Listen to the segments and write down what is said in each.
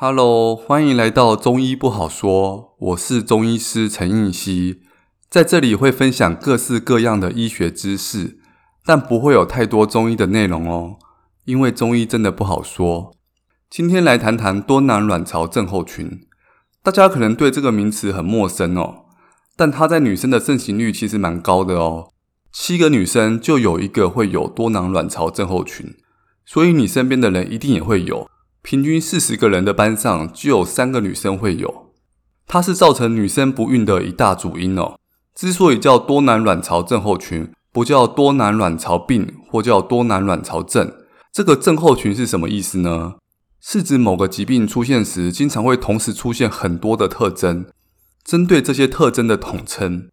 Hello，欢迎来到中医不好说。我是中医师陈应希，在这里会分享各式各样的医学知识，但不会有太多中医的内容哦，因为中医真的不好说。今天来谈谈多囊卵巢症候群，大家可能对这个名词很陌生哦，但它在女生的盛行率其实蛮高的哦，七个女生就有一个会有多囊卵巢症候群，所以你身边的人一定也会有。平均四十个人的班上，就有三个女生会有。它是造成女生不孕的一大主因哦。之所以叫多囊卵巢症候群，不叫多囊卵巢病或叫多囊卵巢症，这个症候群是什么意思呢？是指某个疾病出现时，经常会同时出现很多的特征，针对这些特征的统称。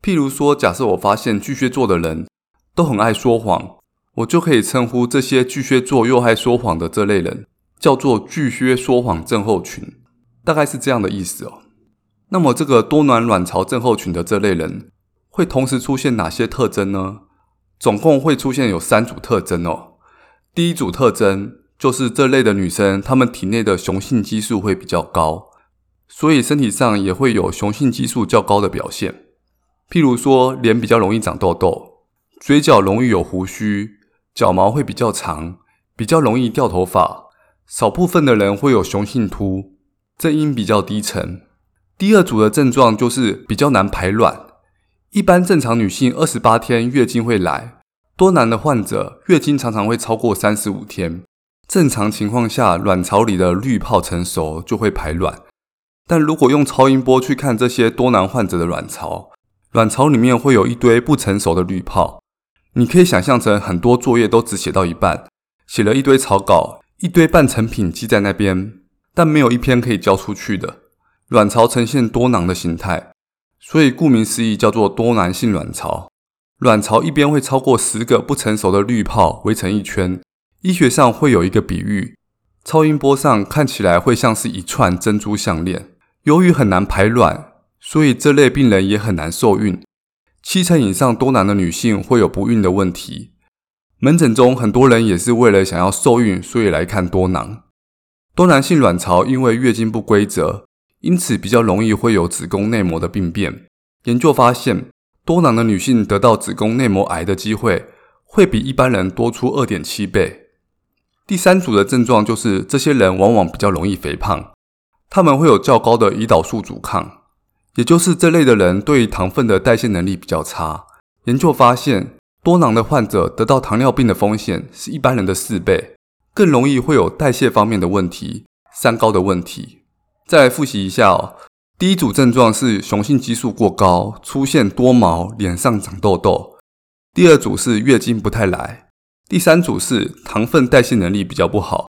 譬如说，假设我发现巨蟹座的人都很爱说谎，我就可以称呼这些巨蟹座又爱说谎的这类人。叫做巨蟹说谎症候群，大概是这样的意思哦。那么，这个多囊卵巢症候群的这类人会同时出现哪些特征呢？总共会出现有三组特征哦。第一组特征就是这类的女生，她们体内的雄性激素会比较高，所以身体上也会有雄性激素较高的表现。譬如说，脸比较容易长痘痘，嘴角容易有胡须，脚毛会比较长，比较容易掉头发。少部分的人会有雄性秃，正音比较低沉。第二组的症状就是比较难排卵。一般正常女性二十八天月经会来，多囊的患者月经常常会超过三十五天。正常情况下，卵巢里的滤泡成熟就会排卵。但如果用超音波去看这些多囊患者的卵巢，卵巢里面会有一堆不成熟的滤泡。你可以想象成很多作业都只写到一半，写了一堆草稿。一堆半成品积在那边，但没有一篇可以交出去的。卵巢呈现多囊的形态，所以顾名思义叫做多囊性卵巢。卵巢一边会超过十个不成熟的滤泡围成一圈，医学上会有一个比喻，超音波上看起来会像是一串珍珠项链。由于很难排卵，所以这类病人也很难受孕。七成以上多囊的女性会有不孕的问题。门诊中很多人也是为了想要受孕，所以来看多囊。多囊性卵巢因为月经不规则，因此比较容易会有子宫内膜的病变。研究发现，多囊的女性得到子宫内膜癌的机会会比一般人多出二点七倍。第三组的症状就是这些人往往比较容易肥胖，他们会有较高的胰岛素阻抗，也就是这类的人对糖分的代谢能力比较差。研究发现，多囊的患者得到糖尿病的风险是一般人的四倍，更容易会有代谢方面的问题、三高的问题。再来复习一下哦，第一组症状是雄性激素过高，出现多毛，脸上长痘痘；第二组是月经不太来；第三组是糖分代谢能力比较不好，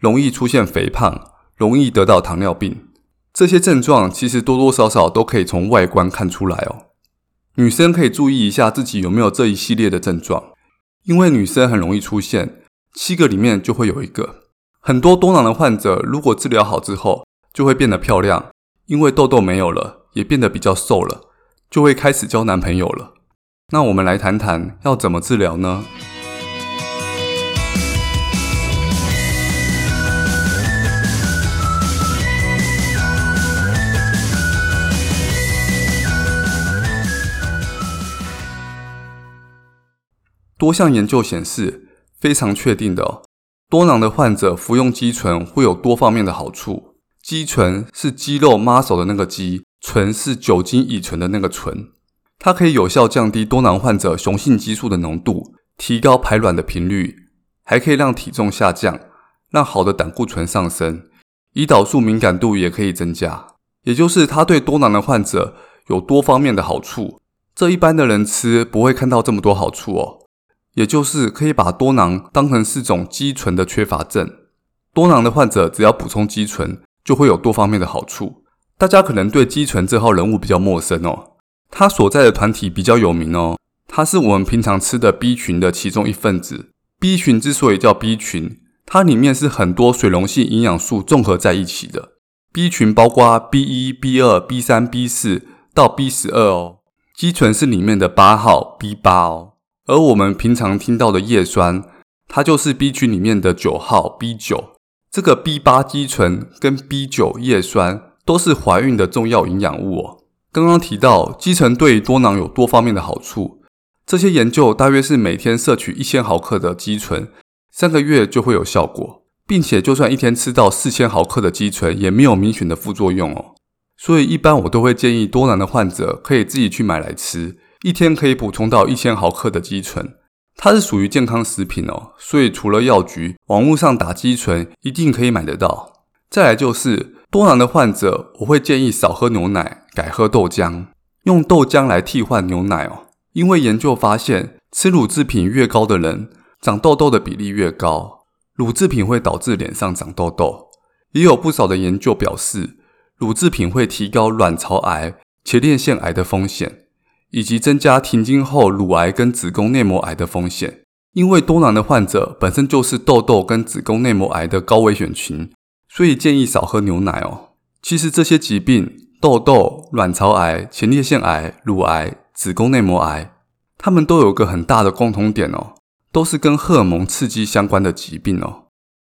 容易出现肥胖，容易得到糖尿病。这些症状其实多多少少都可以从外观看出来哦。女生可以注意一下自己有没有这一系列的症状，因为女生很容易出现，七个里面就会有一个。很多多囊的患者如果治疗好之后，就会变得漂亮，因为痘痘没有了，也变得比较瘦了，就会开始交男朋友了。那我们来谈谈要怎么治疗呢？多项研究显示，非常确定的，多囊的患者服用肌醇会有多方面的好处。肌醇是肌肉 muscle 的那个肌，醇是酒精乙醇的那个醇。它可以有效降低多囊患者雄性激素的浓度，提高排卵的频率，还可以让体重下降，让好的胆固醇上升，胰岛素敏感度也可以增加。也就是它对多囊的患者有多方面的好处。这一般的人吃不会看到这么多好处哦。也就是可以把多囊当成是种肌醇的缺乏症。多囊的患者只要补充肌醇，就会有多方面的好处。大家可能对肌醇这号人物比较陌生哦，他所在的团体比较有名哦，它是我们平常吃的 B 群的其中一份子。B 群之所以叫 B 群，它里面是很多水溶性营养素综合在一起的。B 群包括 B 一、B 二、B 三、B 四到 B 十二哦，肌醇是里面的八号 B 八哦。而我们平常听到的叶酸，它就是 B 群里面的九号 B 九。这个 B 八肌醇跟 B 九叶酸都是怀孕的重要营养物哦。刚刚提到肌醇对多囊有多方面的好处，这些研究大约是每天摄取一千毫克的肌醇，三个月就会有效果，并且就算一天吃到四千毫克的肌醇，也没有明显的副作用哦。所以一般我都会建议多囊的患者可以自己去买来吃，一天可以补充到一千毫克的肌醇。它是属于健康食品哦，所以除了药局，网络上打肌醇一定可以买得到。再来就是多囊的患者，我会建议少喝牛奶，改喝豆浆，用豆浆来替换牛奶哦。因为研究发现，吃乳制品越高的人，长痘痘的比例越高。乳制品会导致脸上长痘痘，也有不少的研究表示，乳制品会提高卵巢癌、前列腺癌的风险。以及增加停经后乳癌跟子宫内膜癌的风险，因为多囊的患者本身就是痘痘跟子宫内膜癌的高危险群，所以建议少喝牛奶哦。其实这些疾病，痘痘、卵巢癌、前列腺癌、乳癌、子宫内膜癌，它们都有个很大的共同点哦，都是跟荷尔蒙刺激相关的疾病哦。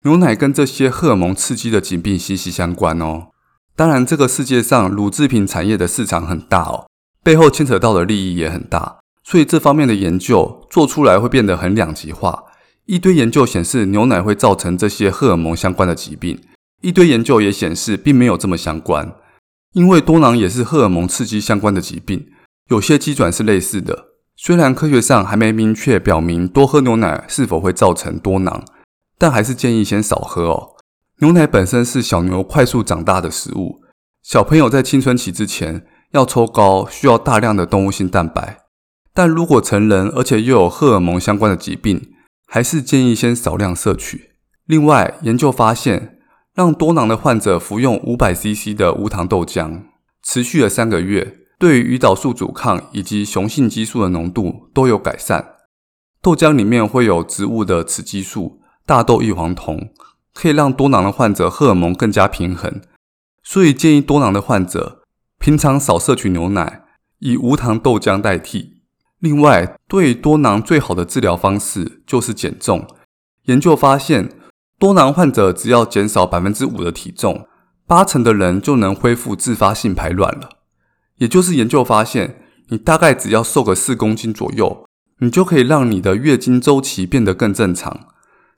牛奶跟这些荷尔蒙刺激的疾病息息相关哦。当然，这个世界上乳制品产业的市场很大哦。背后牵扯到的利益也很大，所以这方面的研究做出来会变得很两极化。一堆研究显示牛奶会造成这些荷尔蒙相关的疾病，一堆研究也显示并没有这么相关。因为多囊也是荷尔蒙刺激相关的疾病，有些机转是类似的。虽然科学上还没明确表明多喝牛奶是否会造成多囊，但还是建议先少喝哦。牛奶本身是小牛快速长大的食物，小朋友在青春期之前。要抽高需要大量的动物性蛋白，但如果成人而且又有荷尔蒙相关的疾病，还是建议先少量摄取。另外，研究发现，让多囊的患者服用 500cc 的无糖豆浆，持续了三个月，对于胰岛素阻抗以及雄性激素的浓度都有改善。豆浆里面会有植物的雌激素、大豆异黄酮，可以让多囊的患者荷尔蒙更加平衡，所以建议多囊的患者。平常少摄取牛奶，以无糖豆浆代替。另外，对多囊最好的治疗方式就是减重。研究发现，多囊患者只要减少百分之五的体重，八成的人就能恢复自发性排卵了。也就是研究发现，你大概只要瘦个四公斤左右，你就可以让你的月经周期变得更正常。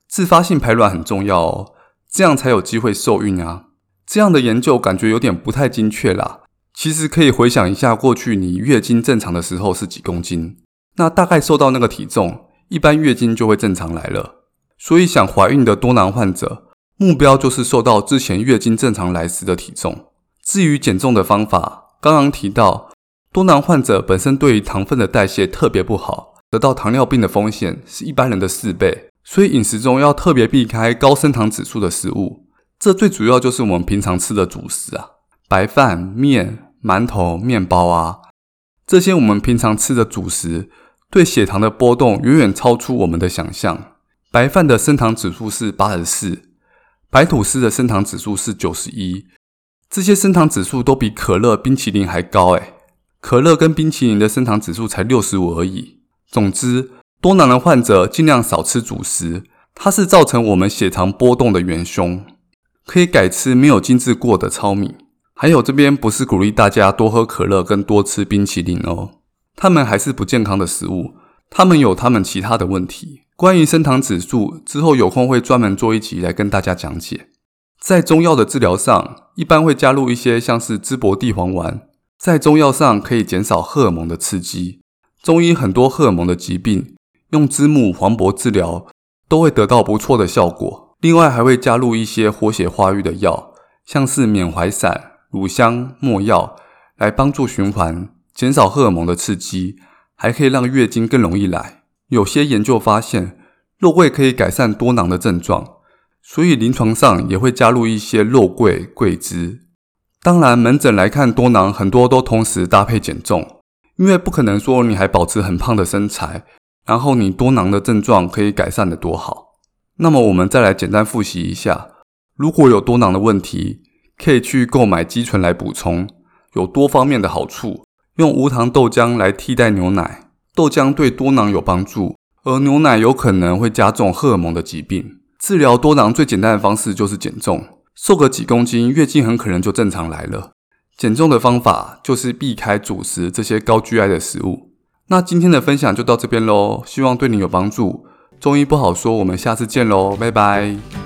自发性排卵很重要哦，这样才有机会受孕啊。这样的研究感觉有点不太精确啦。其实可以回想一下，过去你月经正常的时候是几公斤？那大概瘦到那个体重，一般月经就会正常来了。所以想怀孕的多囊患者，目标就是瘦到之前月经正常来时的体重。至于减重的方法，刚刚提到，多囊患者本身对于糖分的代谢特别不好，得到糖尿病的风险是一般人的四倍。所以饮食中要特别避开高升糖指数的食物。这最主要就是我们平常吃的主食啊。白饭、面、馒头、面包啊，这些我们平常吃的主食，对血糖的波动远远超出我们的想象。白饭的升糖指数是八十四，白吐司的升糖指数是九十一，这些升糖指数都比可乐、冰淇淋还高诶。可乐跟冰淇淋的升糖指数才六十五而已。总之，多囊的患者尽量少吃主食，它是造成我们血糖波动的元凶，可以改吃没有精制过的糙米。还有这边不是鼓励大家多喝可乐跟多吃冰淇淋哦，它们还是不健康的食物，它们有它们其他的问题。关于升糖指数，之后有空会专门做一集来跟大家讲解。在中药的治疗上，一般会加入一些像是芝柏地黄丸，在中药上可以减少荷尔蒙的刺激。中医很多荷尔蒙的疾病，用知木、黄柏治疗都会得到不错的效果。另外还会加入一些活血化瘀的药，像是缅怀散。乳香、没药来帮助循环，减少荷尔蒙的刺激，还可以让月经更容易来。有些研究发现，肉桂可以改善多囊的症状，所以临床上也会加入一些肉桂、桂枝。当然，门诊来看多囊，很多都同时搭配减重，因为不可能说你还保持很胖的身材，然后你多囊的症状可以改善得多好。那么，我们再来简单复习一下，如果有多囊的问题。可以去购买肌醇来补充，有多方面的好处。用无糖豆浆来替代牛奶，豆浆对多囊有帮助，而牛奶有可能会加重荷尔蒙的疾病。治疗多囊最简单的方式就是减重，瘦个几公斤，月经很可能就正常来了。减重的方法就是避开主食这些高 GI 的食物。那今天的分享就到这边喽，希望对你有帮助。中医不好说，我们下次见喽，拜拜。